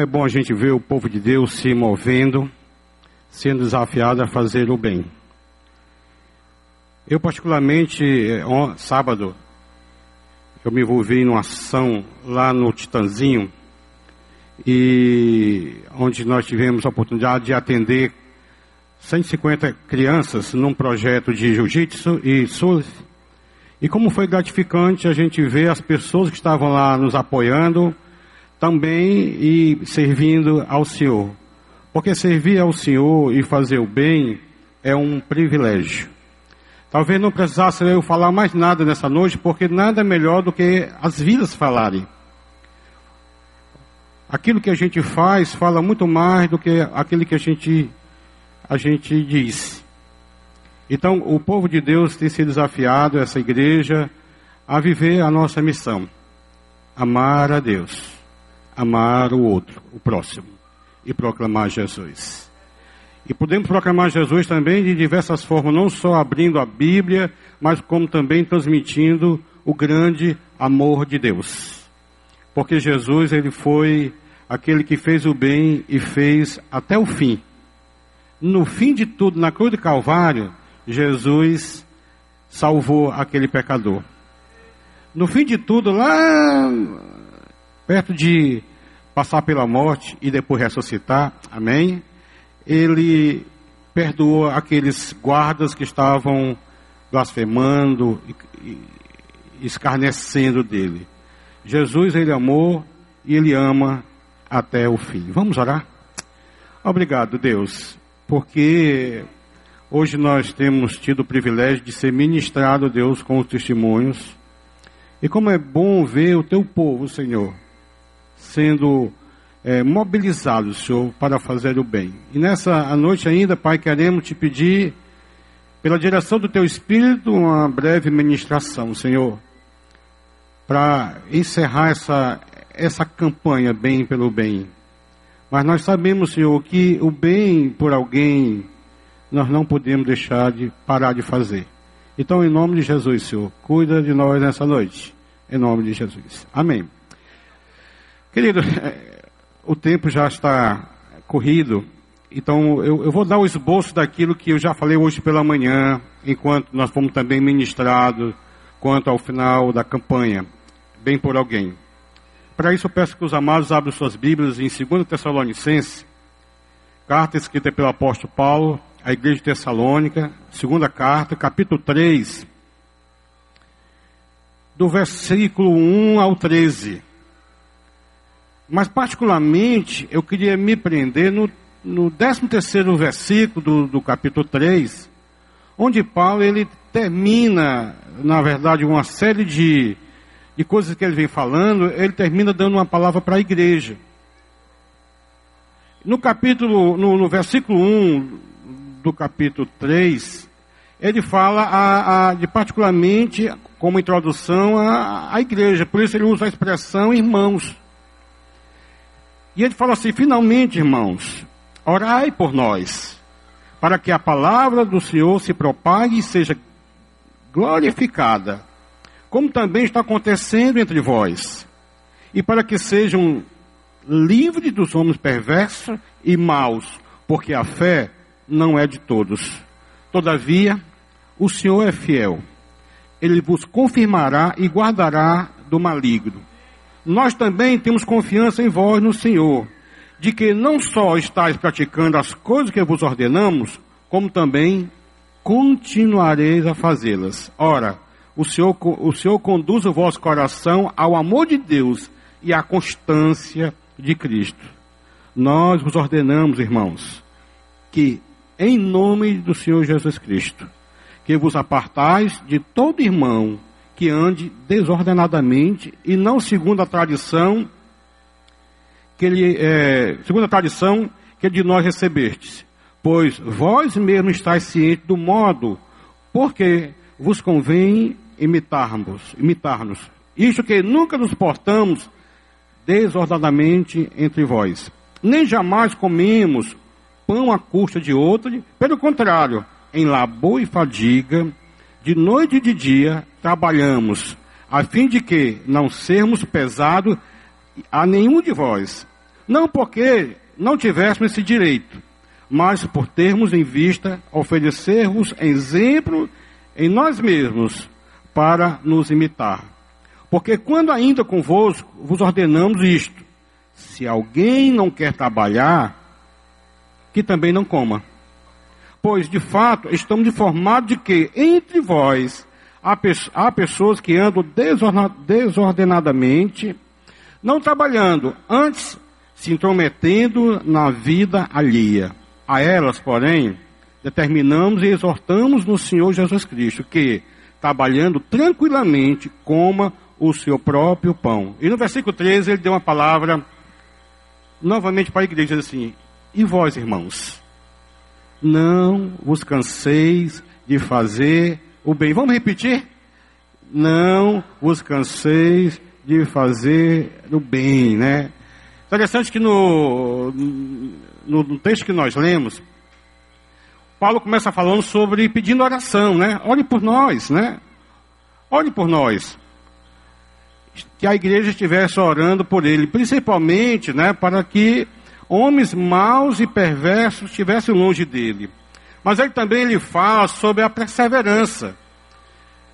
É bom a gente ver o povo de Deus se movendo, sendo desafiado a fazer o bem. Eu, particularmente, on, sábado, eu me envolvi numa ação lá no Titanzinho, e onde nós tivemos a oportunidade de atender 150 crianças num projeto de jiu-jitsu e surf. E como foi gratificante a gente ver as pessoas que estavam lá nos apoiando, também e servindo ao Senhor. Porque servir ao Senhor e fazer o bem é um privilégio. Talvez não precisasse eu falar mais nada nessa noite, porque nada é melhor do que as vidas falarem. Aquilo que a gente faz fala muito mais do que aquilo que a gente, a gente diz. Então, o povo de Deus tem sido desafiado, essa igreja, a viver a nossa missão: amar a Deus amar o outro, o próximo, e proclamar Jesus. E podemos proclamar Jesus também de diversas formas, não só abrindo a Bíblia, mas como também transmitindo o grande amor de Deus. Porque Jesus, ele foi aquele que fez o bem e fez até o fim. No fim de tudo, na cruz do Calvário, Jesus salvou aquele pecador. No fim de tudo, lá perto de passar pela morte e depois ressuscitar, amém? Ele perdoou aqueles guardas que estavam blasfemando e, escarnecendo dele. Jesus, ele amou e ele ama até o fim. Vamos orar? Obrigado, Deus, porque hoje nós temos tido o privilégio de ser ministrado, Deus, com os testemunhos. E como é bom ver o teu povo, Senhor, sendo é, mobilizados, Senhor, para fazer o bem. E nessa noite ainda, Pai, queremos te pedir, pela direção do Teu Espírito, uma breve ministração, Senhor, para encerrar essa, essa campanha Bem pelo Bem. Mas nós sabemos, Senhor, que o bem por alguém nós não podemos deixar de parar de fazer. Então, em nome de Jesus, Senhor, cuida de nós nessa noite. Em nome de Jesus. Amém. Querido, o tempo já está corrido, então eu, eu, vou dar o esboço daquilo que eu já falei hoje pela manhã, enquanto nós fomos também ministrados quanto ao final da campanha, bem por alguém. Para isso eu peço que os amados abram suas Bíblias em 2 Tessalonicenses, carta escrita pelo apóstolo Paulo, à igreja de Tessalônica, segunda carta, capítulo 3, do versículo 1 ao 13. Mas, particularmente, eu queria me prender no, no 13 versículo do, do capítulo 3, onde Paulo ele termina, na verdade, uma série de, de coisas que ele vem falando, ele termina dando uma palavra para a igreja. No capítulo, no, no, versículo 1 do capítulo 3, ele fala a, a, de particularmente como introdução à, à igreja, por isso ele usa a expressão irmãos. E ele fala assim: finalmente, irmãos, orai por nós, para que a palavra do Senhor se propague e seja glorificada, como também está acontecendo entre vós, e para que sejam livres dos homens perversos e maus, porque a fé não é de todos. Todavia, o Senhor é fiel. Ele vos confirmará e guardará do maligno nós também temos confiança em vós no Senhor, de que não só estáis praticando as coisas que vos ordenamos, como também continuareis a fazê-las. Ora, o Senhor, o Senhor conduz o vosso coração ao amor de Deus e à constância de Cristo. Nós vos ordenamos, irmãos, que em nome do Senhor Jesus Cristo, que vos apartais de todo irmão que ande desordenadamente e não segundo a tradição que ele, é, segundo a tradição que de nós recebestes. Pois vós mesmos estáis cientes do modo porque vos convém imitarmos, imitar-nos. Isto que nunca nos portamos desordenadamente entre vós. Nem jamais comemos pão à custa de outro, pelo contrário, em labor e fadiga, de noite e de dia trabalhamos, a fim de que não sermos pesados a nenhum de vós. Não porque não tivéssemos esse direito, mas por termos em vista oferecermos exemplo em nós mesmos para nos imitar. Porque quando ainda convosco vos ordenamos isto: se alguém não quer trabalhar, que também não coma. Pois, de fato, estamos informados de que entre vós há, há pessoas que andam desordenadamente, não trabalhando, antes se intrometendo na vida alheia. A elas, porém, determinamos e exortamos no Senhor Jesus Cristo que, trabalhando tranquilamente, coma o seu próprio pão. E no versículo 13 ele deu uma palavra novamente para a igreja assim: E vós, irmãos, não vos canseis de fazer o bem. Vamos repetir? Não vos canseis de fazer o bem, né? Interessante que no, no, no texto que nós lemos, Paulo começa falando sobre pedindo oração, né? Ore por nós, né? Ore por nós. Que a igreja estivesse orando por ele, principalmente, né, para que homens maus e perversos estivessem longe dele. Mas ele também ele fala sobre a perseverança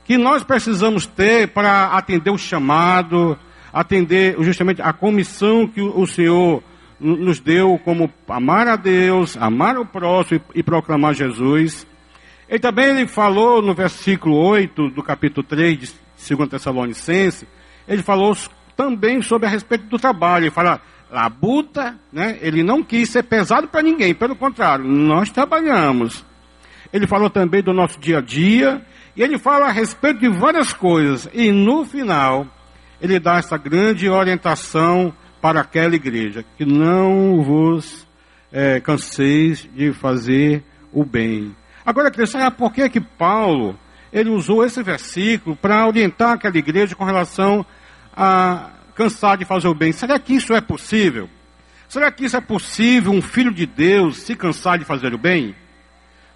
que nós precisamos ter para atender o chamado, atender justamente a comissão que o Senhor nos deu como amar a Deus, amar o próximo e, proclamar Jesus. E também ele falou no versículo 8 do capítulo 3 de 2 Tessalonicenses, ele falou também sobre a respeito do trabalho. Ele fala, labuta, né? Ele não quis ser pesado para ninguém, pelo contrário, nós trabalhamos. Ele falou também do nosso dia a dia, e ele fala a respeito de várias coisas, e no final, ele dá essa grande orientação para aquela igreja, que não vos é, canseis de fazer o bem. Agora, sabe por que que Paulo, ele usou esse versículo para orientar aquela igreja com relação a cansar de fazer o bem? Será que isso é possível? Será que isso é possível um filho de Deus se cansar de fazer o bem?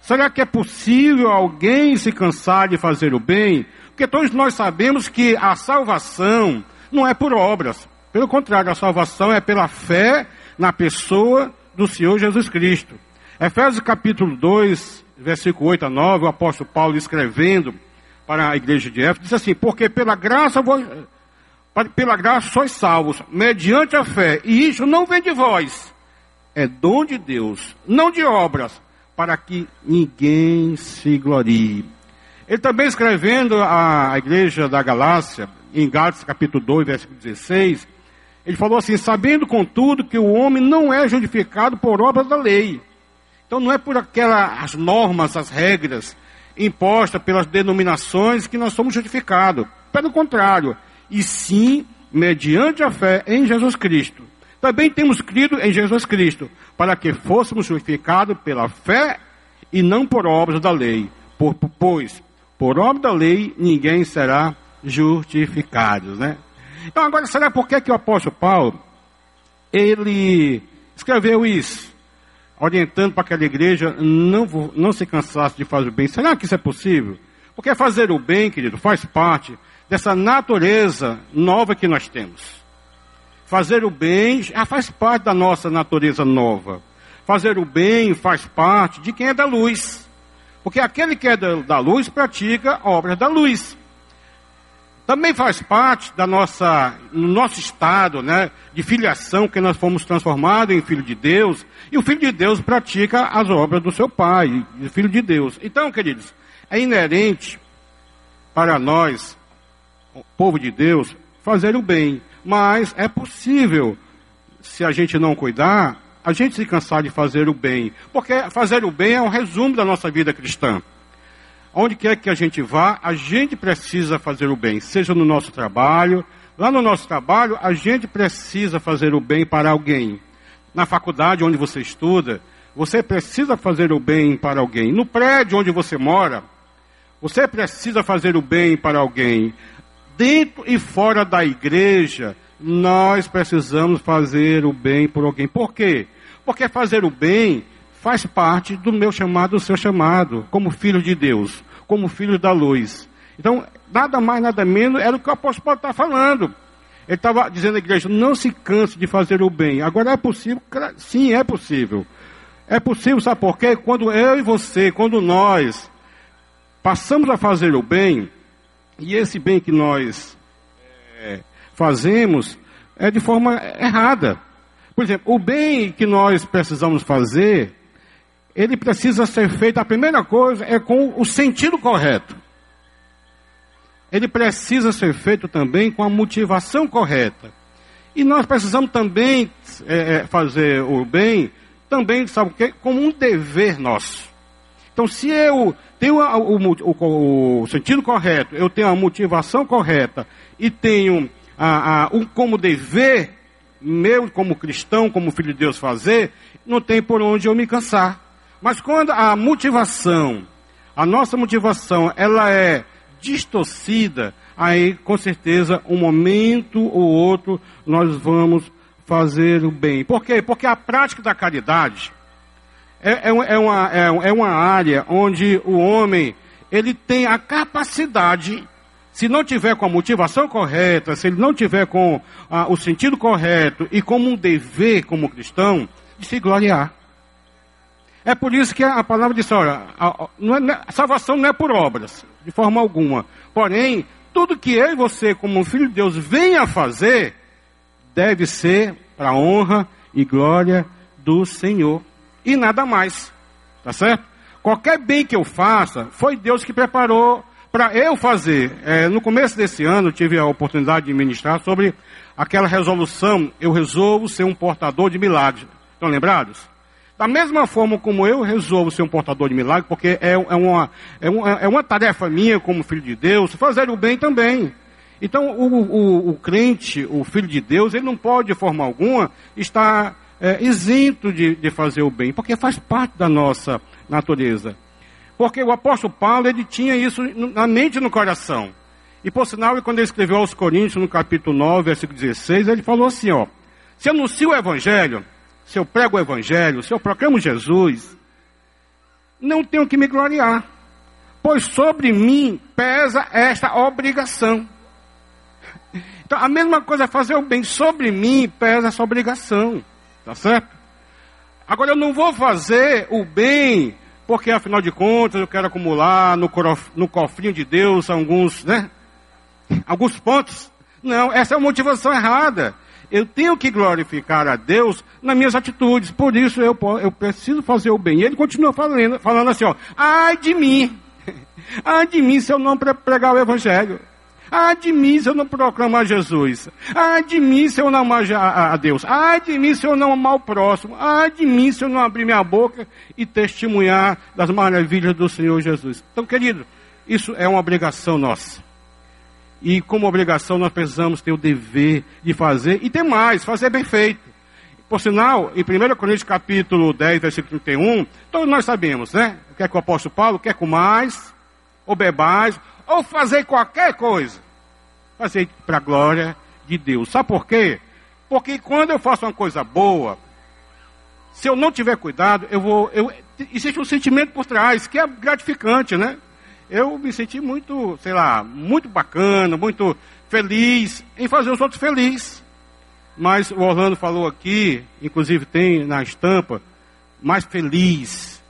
Será que é possível alguém se cansar de fazer o bem? Porque todos nós sabemos que a salvação não é por obras. Pelo contrário, a salvação é pela fé na pessoa do Senhor Jesus Cristo. Efésios capítulo 2, versículo 8 a 9, o apóstolo Paulo escrevendo para a igreja de Éfeso, diz assim, porque pela graça, pela graça sois salvos, mediante a fé, e isso não vem de vós, é dom de Deus, não de obras, para que ninguém se glorie. Ele também escrevendo à igreja da Galácia, em Gálatas capítulo 2, versículo 16, ele falou assim: sabendo contudo que o homem não é justificado por obras da lei. Então não é por aquelas normas, as regras impostas pelas denominações que nós somos justificados. Pelo contrário, e sim mediante a fé em Jesus Cristo. Também temos crido em Jesus Cristo, para que fôssemos justificados pela fé e não por obras da lei. Por, pois, por obra da lei, ninguém será justificado, né? Então, agora, será por que, que o apóstolo Paulo, ele escreveu isso? Orientando para aquela igreja não, não se cansasse de fazer o bem. Será que isso é possível? Porque fazer o bem, querido, faz parte dessa natureza nova que nós temos. Fazer o bem já faz parte da nossa natureza nova. Fazer o bem faz parte de quem é da luz. Porque aquele que é da, luz pratica obras da luz. Também faz parte da nossa, no nosso estado, né, de filiação, que nós fomos transformados em filho de Deus, e o filho de Deus pratica as obras do seu pai, filho de Deus. Então, queridos, é inerente para nós, povo de Deus, fazer o bem. Mas é possível, se a gente não cuidar, a gente se cansar de fazer o bem. Porque fazer o bem é um resumo da nossa vida cristã. Onde quer que a gente vá, a gente precisa fazer o bem, seja no nosso trabalho. Lá no nosso trabalho, a gente precisa fazer o bem para alguém. Na faculdade onde você estuda, você precisa fazer o bem para alguém. No prédio onde você mora, você precisa fazer o bem para alguém dentro e fora da igreja, nós precisamos fazer o bem por alguém. Por quê? Porque fazer o bem faz parte do meu chamado, do seu chamado, como filho de Deus, como filho da luz. Então, nada mais, nada menos era o que o apóstolo Paulo está falando. Ele estava dizendo à igreja: não se canse de fazer o bem. Agora é possível? Sim, é possível. É possível, sabe por quê? Quando eu e você, quando nós passamos a fazer o bem, e esse bem que nós é, fazemos é de forma errada. Por exemplo, o bem que nós precisamos fazer, ele precisa ser feito, a primeira coisa é com o sentido correto. Ele precisa ser feito também com a motivação correta. E nós precisamos também é, é fazer o bem, também, sabe o quê? Como um dever nosso. Então, se eu tenho o, o, o, sentido correto, eu tenho a motivação correta e tenho a, a, um, como dever meu, como cristão, como filho de Deus, fazer, não tem por onde eu me cansar. Mas quando a motivação, a nossa motivação, ela é distorcida, aí com certeza um momento ou outro nós vamos fazer o bem. Por quê? Porque a prática da caridade é, é, é, uma, é, é uma área onde o homem ele tem a capacidade se não tiver com a motivação correta, se ele não tiver com ah, o sentido correto e como um dever como cristão, de se gloriar. É por isso que a palavra diz, olha, a, é, a salvação não é por obras, de forma alguma. Porém, tudo que eu e você, como filho de Deus, venha fazer, deve ser para a honra e glória do Senhor. E nada mais. Tá certo? Qualquer bem que eu faça, foi Deus que preparou para eu fazer. É, no começo desse ano, tive a oportunidade de ministrar sobre aquela resolução: eu resolvo ser um portador de milagres. Estão lembrados? Da mesma forma como eu resolvo ser um portador de milagres, porque é, é, uma, é, uma, é uma tarefa minha como filho de Deus, fazer o bem também. Então, o, o, o crente, o filho de Deus, ele não pode, de forma alguma, estar é, isento de, de fazer o bem, porque faz parte da nossa natureza. Porque o apóstolo Paulo, ele tinha isso na mente e no coração. E por sinal, quando ele escreveu aos Coríntios, no capítulo 9, versículo 16, ele falou assim, ó. Se anuncio o evangelho, se eu prego o Evangelho, se eu proclamo Jesus, não tenho que me gloriar, pois sobre mim pesa esta obrigação. Então, a mesma coisa é fazer o bem, sobre mim pesa essa obrigação, tá certo? Agora, eu não vou fazer o bem, porque afinal de contas eu quero acumular no, no cofrinho de Deus alguns, né? Alguns pontos. Não, essa é a motivação errada eu tenho que glorificar a Deus nas minhas atitudes. Por isso eu, eu preciso fazer o bem. E ele continua falando, falando assim, ó, ai de mim. Ai de mim se eu não pregar o Evangelho. Ai de mim se eu não proclamar Jesus. Ai de mim se eu não amar a Deus. Ai de mim se eu não amar o próximo. Ai de mim se eu não abrir minha boca e testemunhar das maravilhas do Senhor Jesus. Então, querido, isso é uma obrigação nossa. E como obrigação nós precisamos ter o dever de fazer, e ter mais, fazer bem feito. Por sinal, em 1 Coríntios capítulo 10, versículo 31, todos nós sabemos, né? O que é que o apóstolo Paulo quer mais, ou bebais, ou fazer qualquer coisa. Fazer para a glória de Deus. Sabe por quê? Porque quando eu faço uma coisa boa, se eu não tiver cuidado, eu vou. Eu, existe um sentimento por trás que é gratificante, né? eu me senti muito, sei lá, muito bacana, muito feliz em fazer os outros felizes. Mas o Orlando falou aqui, inclusive tem na estampa, mais feliz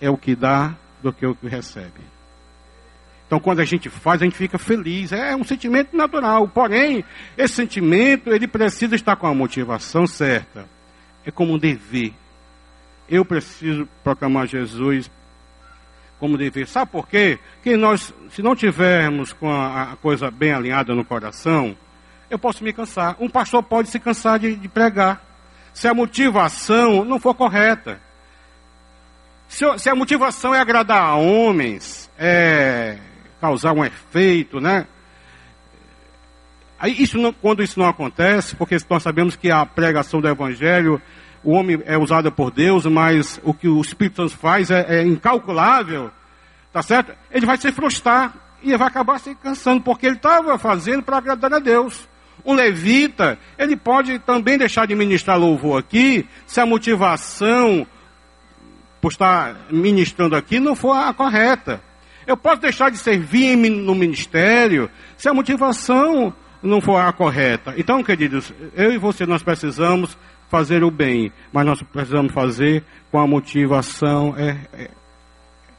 é o que dá do que o que recebe. Então, quando a gente faz, a gente fica feliz. É um sentimento natural. Porém, esse sentimento, ele precisa estar com a motivação certa. É como um dever. Eu preciso proclamar Jesus como dever. Sabe por quê? Que nós, se não tivermos com a, a, coisa bem alinhada no coração, eu posso me cansar. Um pastor pode se cansar de, de pregar. Se a motivação não for correta. Se, se, a motivação é agradar a homens, é causar um efeito, né? Aí isso não, quando isso não acontece, porque nós sabemos que a pregação do evangelho o homem é usado por Deus, mas o que o Espírito Santo faz é, é incalculável, tá certo? Ele vai se frustrar e vai acabar se cansando, porque ele estava fazendo para agradar a Deus. O levita, ele pode também deixar de ministrar louvor aqui, se a motivação por estar ministrando aqui não for a correta. Eu posso deixar de servir no ministério se a motivação não for a correta. Então, queridos, eu e você nós precisamos fazer o bem, mas nós precisamos fazer com a motivação é, é,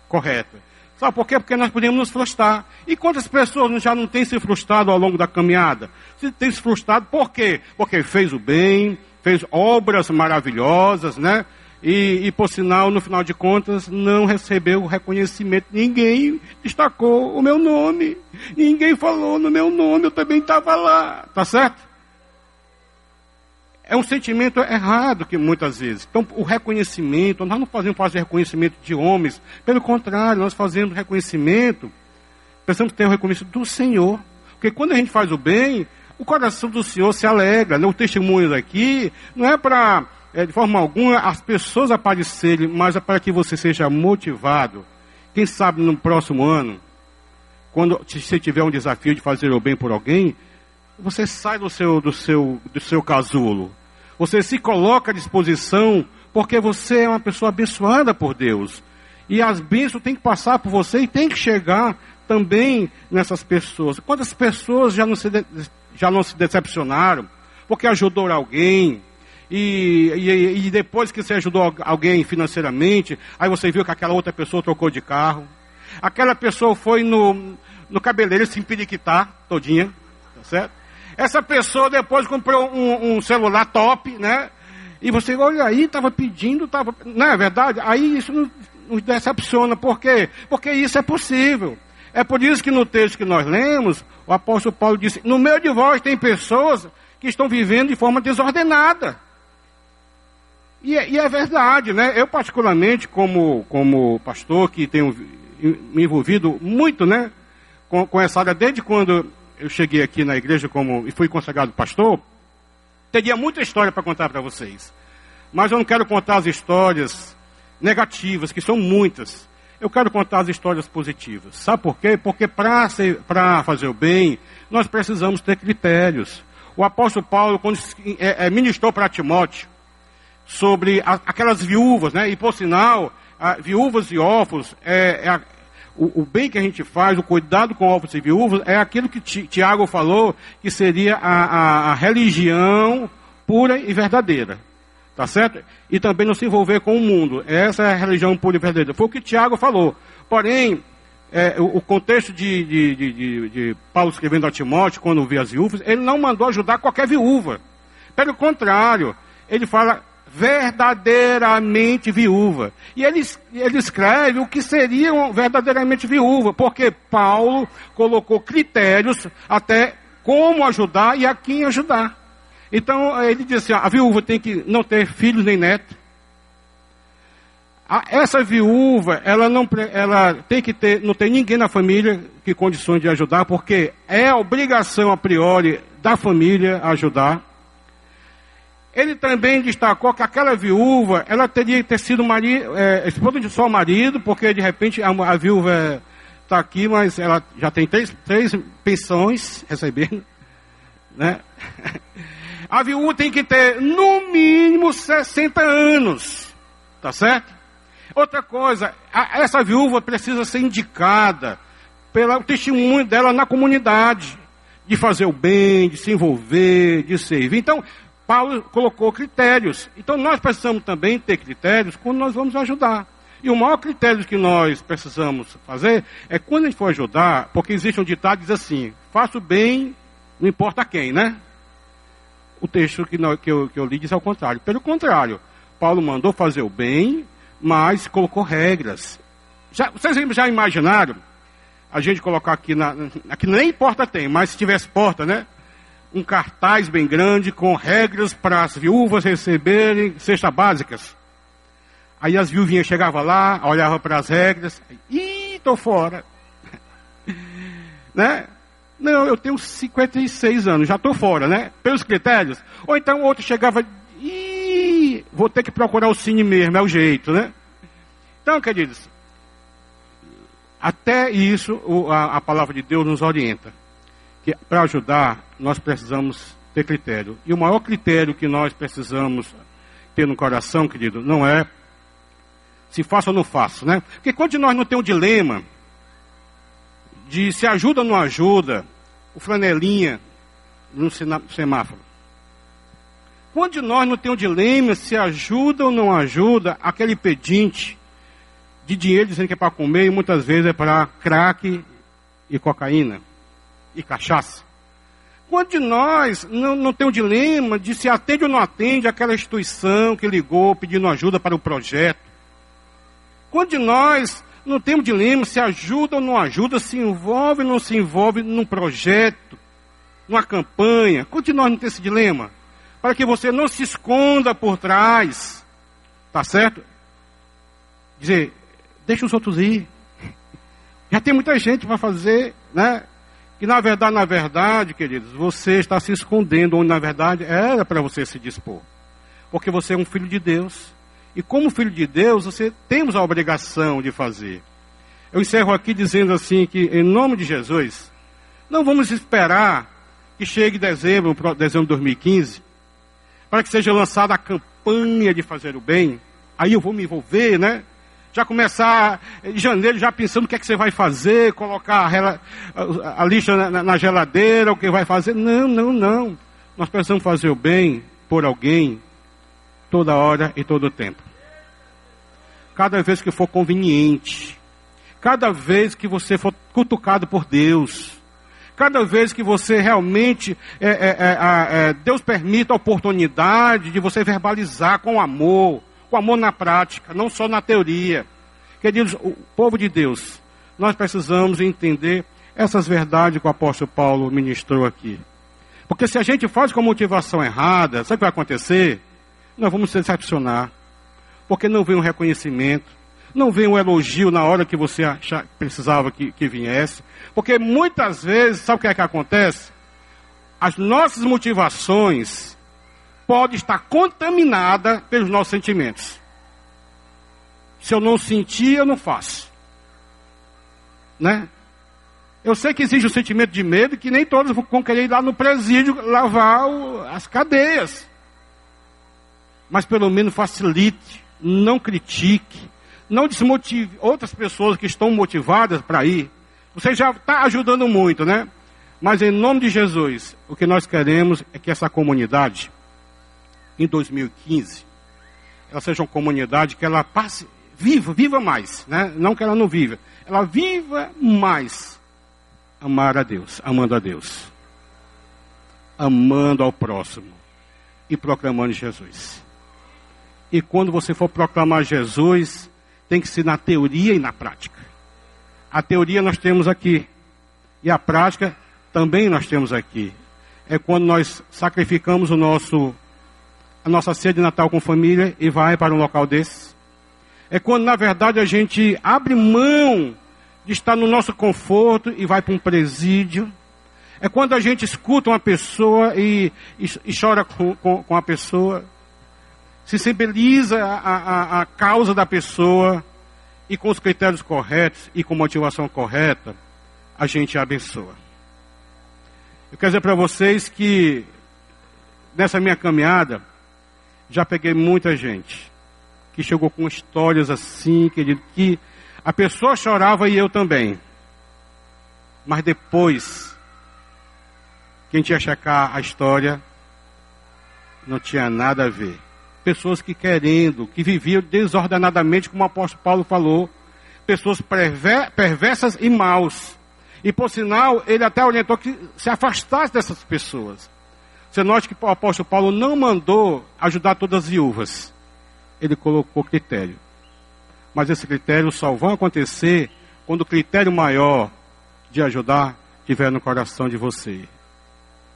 correta. Sabe por quê? Porque nós podemos nos frustrar. E quantas pessoas já não têm se frustrado ao longo da caminhada? Se tem se frustrado, por quê? Porque fez o bem, fez obras maravilhosas, né? E, e, por sinal, no final de contas, não recebeu reconhecimento. Ninguém destacou o meu nome. Ninguém falou no meu nome, eu também estava lá. Tá certo? É um sentimento errado que muitas vezes. Então, o reconhecimento, nós não fazemos fazer reconhecimento de homens. Pelo contrário, nós fazemos reconhecimento, precisamos ter o reconhecimento do Senhor. Porque quando a gente faz o bem, o coração do Senhor se alegra. Né? O testemunho aqui não é para é, de forma alguma, as pessoas aparecerem, mas é para que você seja motivado. Quem sabe no próximo ano, quando você tiver um desafio de fazer o bem por alguém, você sai do seu, do seu, do seu casulo. Você se coloca à disposição, porque você é uma pessoa abençoada por Deus. E as bênçãos têm que passar por você e tem que chegar também nessas pessoas. Quantas pessoas já não se, já não se decepcionaram porque ajudou alguém, e, e, e, depois que você ajudou alguém financeiramente, aí você viu que aquela outra pessoa trocou de carro. Aquela pessoa foi no, no cabeleireiro se empiriquitar todinha, tá certo? Essa pessoa depois comprou um, um celular top, né? E você, olha aí, estava pedindo, estava. Não é verdade? Aí isso nos, decepciona. Por quê? Porque isso é possível. É por isso que no texto que nós lemos, o apóstolo Paulo disse: No meio de vós tem pessoas que estão vivendo de forma desordenada. E e é, verdade, né? Eu particularmente, como, como pastor, que tenho me envolvido muito, né? Com, com essa área, desde quando eu cheguei aqui na igreja como, e fui consagrado pastor, teria muita história para contar para vocês. Mas eu não quero contar as histórias negativas, que são muitas. Eu quero contar as histórias positivas. Sabe por quê? Porque para fazer o bem, nós precisamos ter critérios. O apóstolo Paulo, quando é, é, ministrou para Timóteo, sobre a, aquelas viúvas, né? E por sinal, a, viúvas e órfãos, é, é a, o, o, bem que a gente faz, o cuidado com órfãos e viúvas, é aquilo que Tiago falou, que seria a, religião pura e verdadeira. Tá certo? E também não se envolver com o mundo. Essa é a religião pura e verdadeira. Foi o que Tiago falou. Porém, é, o, o, contexto de, de, de, de, Paulo escrevendo a Timóteo, quando vê as viúvas, ele não mandou ajudar qualquer viúva. Pelo contrário, ele fala verdadeiramente viúva. E ele, ele escreve o que seriam verdadeiramente viúva, porque Paulo colocou critérios até como ajudar e a quem ajudar. Então ele disse: assim, a viúva tem que não ter filhos nem netos. Essa viúva, ela não ela tem que ter, não tem ninguém na família que condições de ajudar, porque é obrigação a priori da família ajudar. Ele também destacou que aquela viúva, ela teria que ter sido marido, é, esposa de só marido, porque de repente a, a viúva está aqui, mas ela já tem três, três pensões recebendo. Né? A viúva tem que ter no mínimo 60 anos. Tá certo? Outra coisa, a, essa viúva precisa ser indicada pelo testemunho dela na comunidade. De fazer o bem, de se envolver, de servir. Então, Paulo colocou critérios. Então nós precisamos também ter critérios quando nós vamos ajudar. E o maior critério que nós precisamos fazer é quando a gente for ajudar, porque existe um ditado que diz assim: faça o bem, não importa quem, né? O texto que, nós, que, eu, que eu li diz ao contrário. Pelo contrário, Paulo mandou fazer o bem, mas colocou regras. Já, vocês já imaginaram a gente colocar aqui na. Aqui nem porta tem, mas se tivesse porta, né? Um cartaz bem grande com regras para as viúvas receberem cestas básicas. Aí as viúvinhas chegavam lá, olhavam para as regras, ih, estou fora. né? Não, eu tenho 56 anos, já estou fora, né? Pelos critérios. Ou então outro chegava, ih, vou ter que procurar o cine mesmo, é o jeito, né? Então, queridos, até isso a, a palavra de Deus nos orienta que para ajudar, nós precisamos ter critério. E o maior critério que nós precisamos ter no coração, querido, não é se faço ou não faço, né? Porque quando nós não temos o dilema de se ajuda ou não ajuda, o flanelinha, no semáforo. Quando nós não tem um dilema se ajuda ou não ajuda aquele pedinte de dinheiro dizendo que é para comer e muitas vezes é para crack e cocaína e cachaça. Quando de nós não, não tem um dilema de se atende ou não atende aquela instituição que ligou pedindo ajuda para o projeto. Quando de nós não tem um dilema se ajuda ou não ajuda, se envolve ou não se envolve num projeto, numa campanha. Quando de nós não tem esse dilema? Para que você não se esconda por trás. Tá certo? Dizer, deixa os outros ir. Já tem muita gente para fazer, né? E na verdade, na verdade, queridos, você está se escondendo onde na verdade era para você se dispor. Porque você é um filho de Deus. E como filho de Deus, você temos a obrigação de fazer. Eu encerro aqui dizendo assim que, em nome de Jesus, não vamos esperar que chegue dezembro, dezembro de 2015, para que seja lançada a campanha de fazer o bem. Aí eu vou me envolver, né? Já começar em janeiro, já pensando o que é que você vai fazer, colocar a, a lixa na, na, geladeira, o que vai fazer. Não, não, não. Nós precisamos fazer o bem por alguém, toda hora e todo tempo. Cada vez que for conveniente, cada vez que você for cutucado por Deus, cada vez que você realmente, é, é, é Deus permita a oportunidade de você verbalizar com amor, com amor na prática, não só na teoria. Queridos, o povo de Deus, nós precisamos entender essas verdades que o apóstolo Paulo ministrou aqui. Porque se a gente faz com a motivação errada, sabe o que vai acontecer? Nós vamos se decepcionar. Porque não vem um reconhecimento, não vem um elogio na hora que você achar, precisava que, que viesse. Porque muitas vezes, sabe o que é que acontece? As nossas motivações, pode estar contaminada pelos nossos sentimentos. Se eu não sentir, eu não faço. Né? Eu sei que existe o sentimento de medo que nem todos vão querer ir lá no presídio lavar o, as cadeias. Mas pelo menos facilite, não critique, não desmotive outras pessoas que estão motivadas para ir. Você já está ajudando muito, né? Mas em nome de Jesus, o que nós queremos é que essa comunidade em 2015, ela seja uma comunidade que ela passe, viva, viva mais, né? Não que ela não viva, ela viva mais amar a Deus, amando a Deus, amando ao próximo e proclamando Jesus. E quando você for proclamar Jesus, tem que ser na teoria e na prática. A teoria nós temos aqui, e a prática também nós temos aqui. É quando nós sacrificamos o nosso a nossa ceia de Natal com família e vai para um local desse. É quando, na verdade, a gente abre mão de estar no nosso conforto e vai para um presídio. É quando a gente escuta uma pessoa e, e, e chora com, com, com, a pessoa, se sensibiliza a, a, a causa da pessoa e com os critérios corretos e com motivação correta, a gente a abençoa. Eu quero dizer para vocês que nessa minha caminhada, já peguei muita gente que chegou com histórias assim, querido, que a pessoa chorava e eu também. Mas depois, quem tinha checar a história, não tinha nada a ver. Pessoas que querendo, que viviam desordenadamente, como o apóstolo Paulo falou, pessoas perversas e maus. E por sinal, ele até orientou que se afastasse dessas pessoas. Você note que o apóstolo Paulo não mandou ajudar todas as viúvas. Ele colocou critério. Mas esse critério só vai acontecer quando o critério maior de ajudar estiver no coração de você.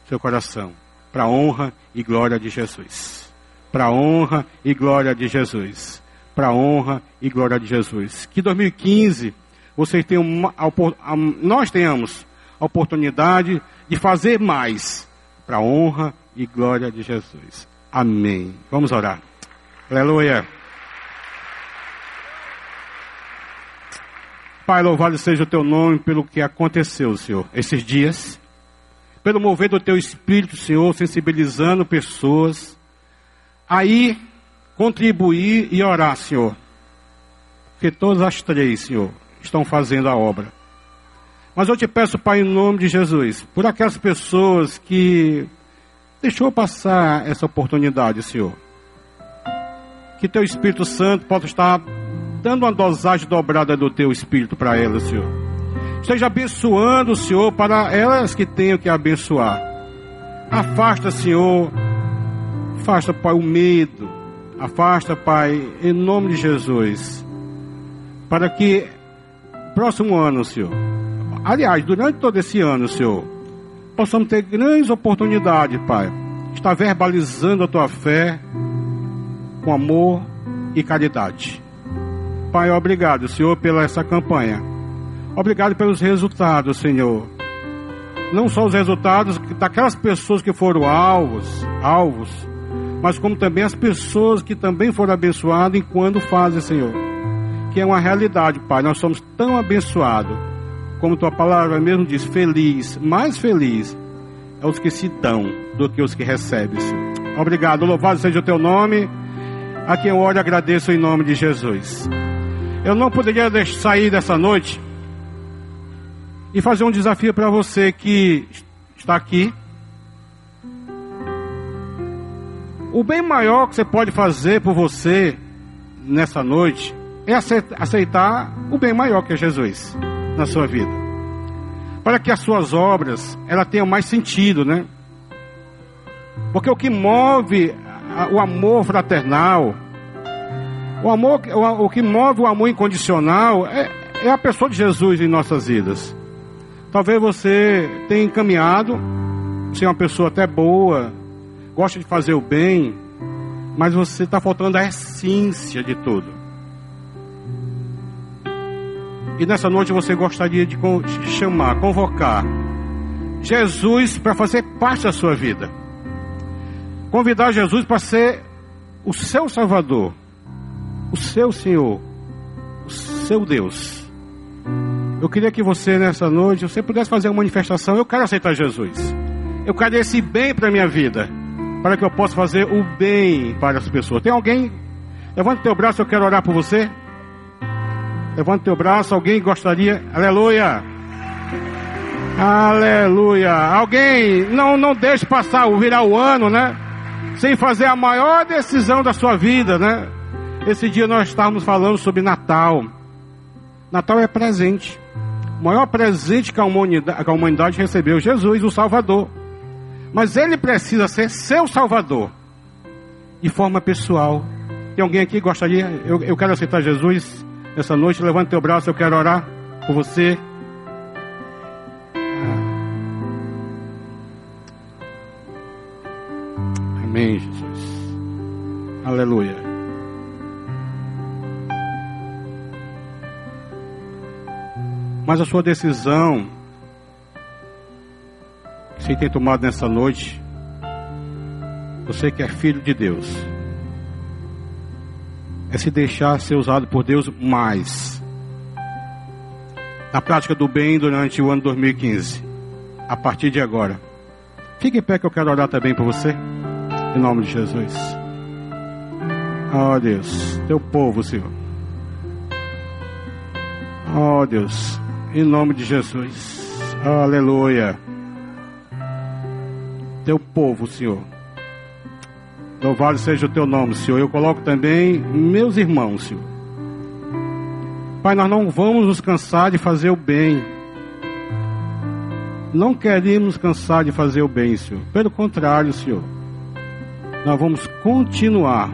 Seu coração. Para a honra e glória de Jesus. Para a honra e glória de Jesus. Para a honra e glória de Jesus. Que 2015 vocês tenham, nós tenhamos a oportunidade de fazer mais para a honra e glória de Jesus. Amém. Vamos orar. Aleluia. Pai, louvado seja o teu nome pelo que aconteceu, Senhor, esses dias. Pelo mover do teu espírito, Senhor, sensibilizando pessoas. Aí, contribuir e orar, Senhor. Porque todas as três, Senhor, estão fazendo a obra. Mas eu te peço, Pai, em nome de Jesus, por aquelas pessoas que deixou passar essa oportunidade, Senhor. Que teu Espírito Santo possa estar dando uma dosagem dobrada do teu Espírito para elas, Senhor. Esteja abençoando, Senhor, para elas que tenham que abençoar. Afasta, Senhor, afasta, Pai, o medo. Afasta, Pai, em nome de Jesus. Para que próximo ano, Senhor, aliás, durante todo esse ano, Senhor, possamos ter grandes oportunidades, Pai. Estar verbalizando a tua fé com amor e caridade. Pai, obrigado, Senhor, pela essa campanha. Obrigado pelos resultados, Senhor. Não só os resultados daquelas pessoas que foram alvos, alvos, mas como também as pessoas que também foram abençoadas enquanto fazem, Senhor. Que é uma realidade, Pai. Nós somos tão abençoados como tua palavra mesmo diz, feliz, mais feliz é os que se dão do que os que recebem. Obrigado, louvado seja o teu nome. A quem eu oro agradeço em nome de Jesus. Eu não poderia sair dessa noite e fazer um desafio para você que está aqui. O bem maior que você pode fazer por você nessa noite é aceitar o bem maior que é Jesus na sua vida. Para que as suas obras ela tenham mais sentido, né? Porque o que move o amor fraternal, o amor, o, que move o amor incondicional é, é a pessoa de Jesus em nossas vidas. Talvez você tenha encaminhado, ser é uma pessoa até boa, gosta de fazer o bem, mas você está faltando a essência de tudo. E nessa noite você gostaria de chamar, convocar Jesus para fazer parte da sua vida. Convidar Jesus para ser o seu Salvador, o seu Senhor, o seu Deus. Eu queria que você nessa noite, você pudesse fazer uma manifestação. Eu quero aceitar Jesus. Eu quero esse bem para minha vida, para que eu possa fazer o bem para as pessoas. Tem alguém? Levanta teu braço, eu quero orar por você. Levante teu braço, alguém gostaria? Aleluia! Aleluia! Alguém não não deixe passar o virar o ano, né? Sem fazer a maior decisão da sua vida, né? Esse dia nós estávamos falando sobre Natal. Natal é presente. O maior presente que a humanidade, que a humanidade recebeu, Jesus, o Salvador. Mas ele precisa ser seu Salvador. De forma pessoal. Tem alguém aqui que gostaria? Eu, eu quero aceitar Jesus essa noite. Levante teu braço, eu quero orar por você. Amém, Jesus. Aleluia. Mas a sua decisão que você tem tomado nessa noite, você que é filho de Deus, é se deixar ser usado por Deus mais. Na prática do bem durante o ano 2015. A partir de agora. Fique em pé que eu quero orar também por você. Em nome de Jesus. Oh Deus, teu povo, Senhor. Oh Deus, em nome de Jesus. Aleluia. Teu povo, Senhor Louvado seja o teu nome, Senhor. Eu coloco também meus irmãos, Senhor. Pai, nós não vamos nos cansar de fazer o bem. Não queremos cansar de fazer o bem, Senhor. Pelo contrário, Senhor. Nós vamos continuar.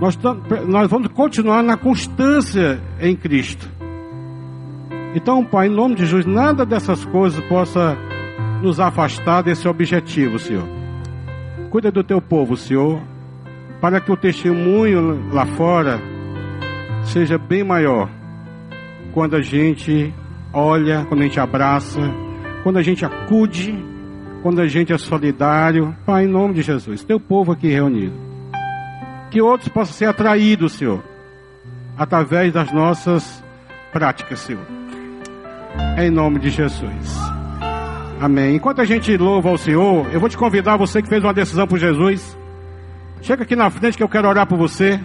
Nós, nós vamos continuar na constância em Cristo. Então, Pai, em nome de Jesus, nada dessas coisas possa nos afastar desse objetivo, Senhor. Cuida do teu povo, Senhor, para que o testemunho lá fora seja bem maior. Quando a gente olha, quando a gente abraça, quando a gente acude, quando a gente é solidário. Pai, em nome de Jesus, teu povo aqui reunido. Que outros possam ser atraídos, Senhor, através das nossas práticas, Senhor. Em nome de Jesus. Amém. Enquanto a gente louva ao Senhor, eu vou te convidar, você que fez uma decisão por Jesus. Chega aqui na frente que eu quero orar por você.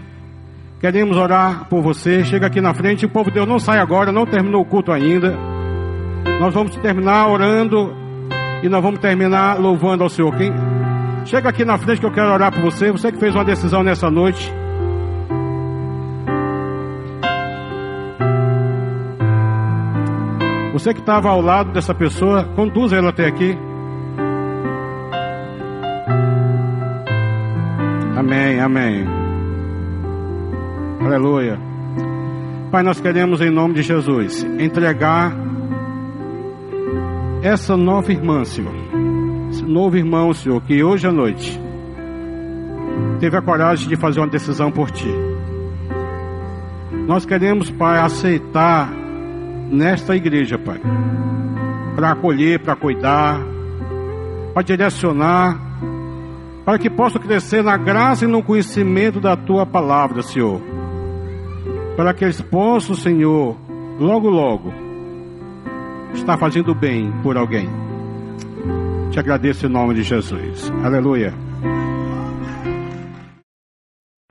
Queremos orar por você. Chega aqui na frente. O povo de Deus não sai agora, não terminou o culto ainda. Nós vamos terminar orando e nós vamos terminar louvando ao Senhor. Quem chega aqui na frente que eu quero orar por você. Você que fez uma decisão nessa noite. Você que estava ao lado dessa pessoa, conduza ela até aqui. Amém, amém. Aleluia. Pai, nós queremos em nome de Jesus entregar essa nova irmã, Senhor. Esse novo irmão, Senhor, que hoje à noite teve a coragem de fazer uma decisão por Ti. Nós queremos, Pai, aceitar nesta igreja, Pai, para acolher, para cuidar, para direcionar, para que possa crescer na graça e no conhecimento da Tua palavra, Senhor. Para que eles possam, Senhor, logo, logo, estar fazendo bem por alguém. Te agradeço em nome de Jesus. Aleluia.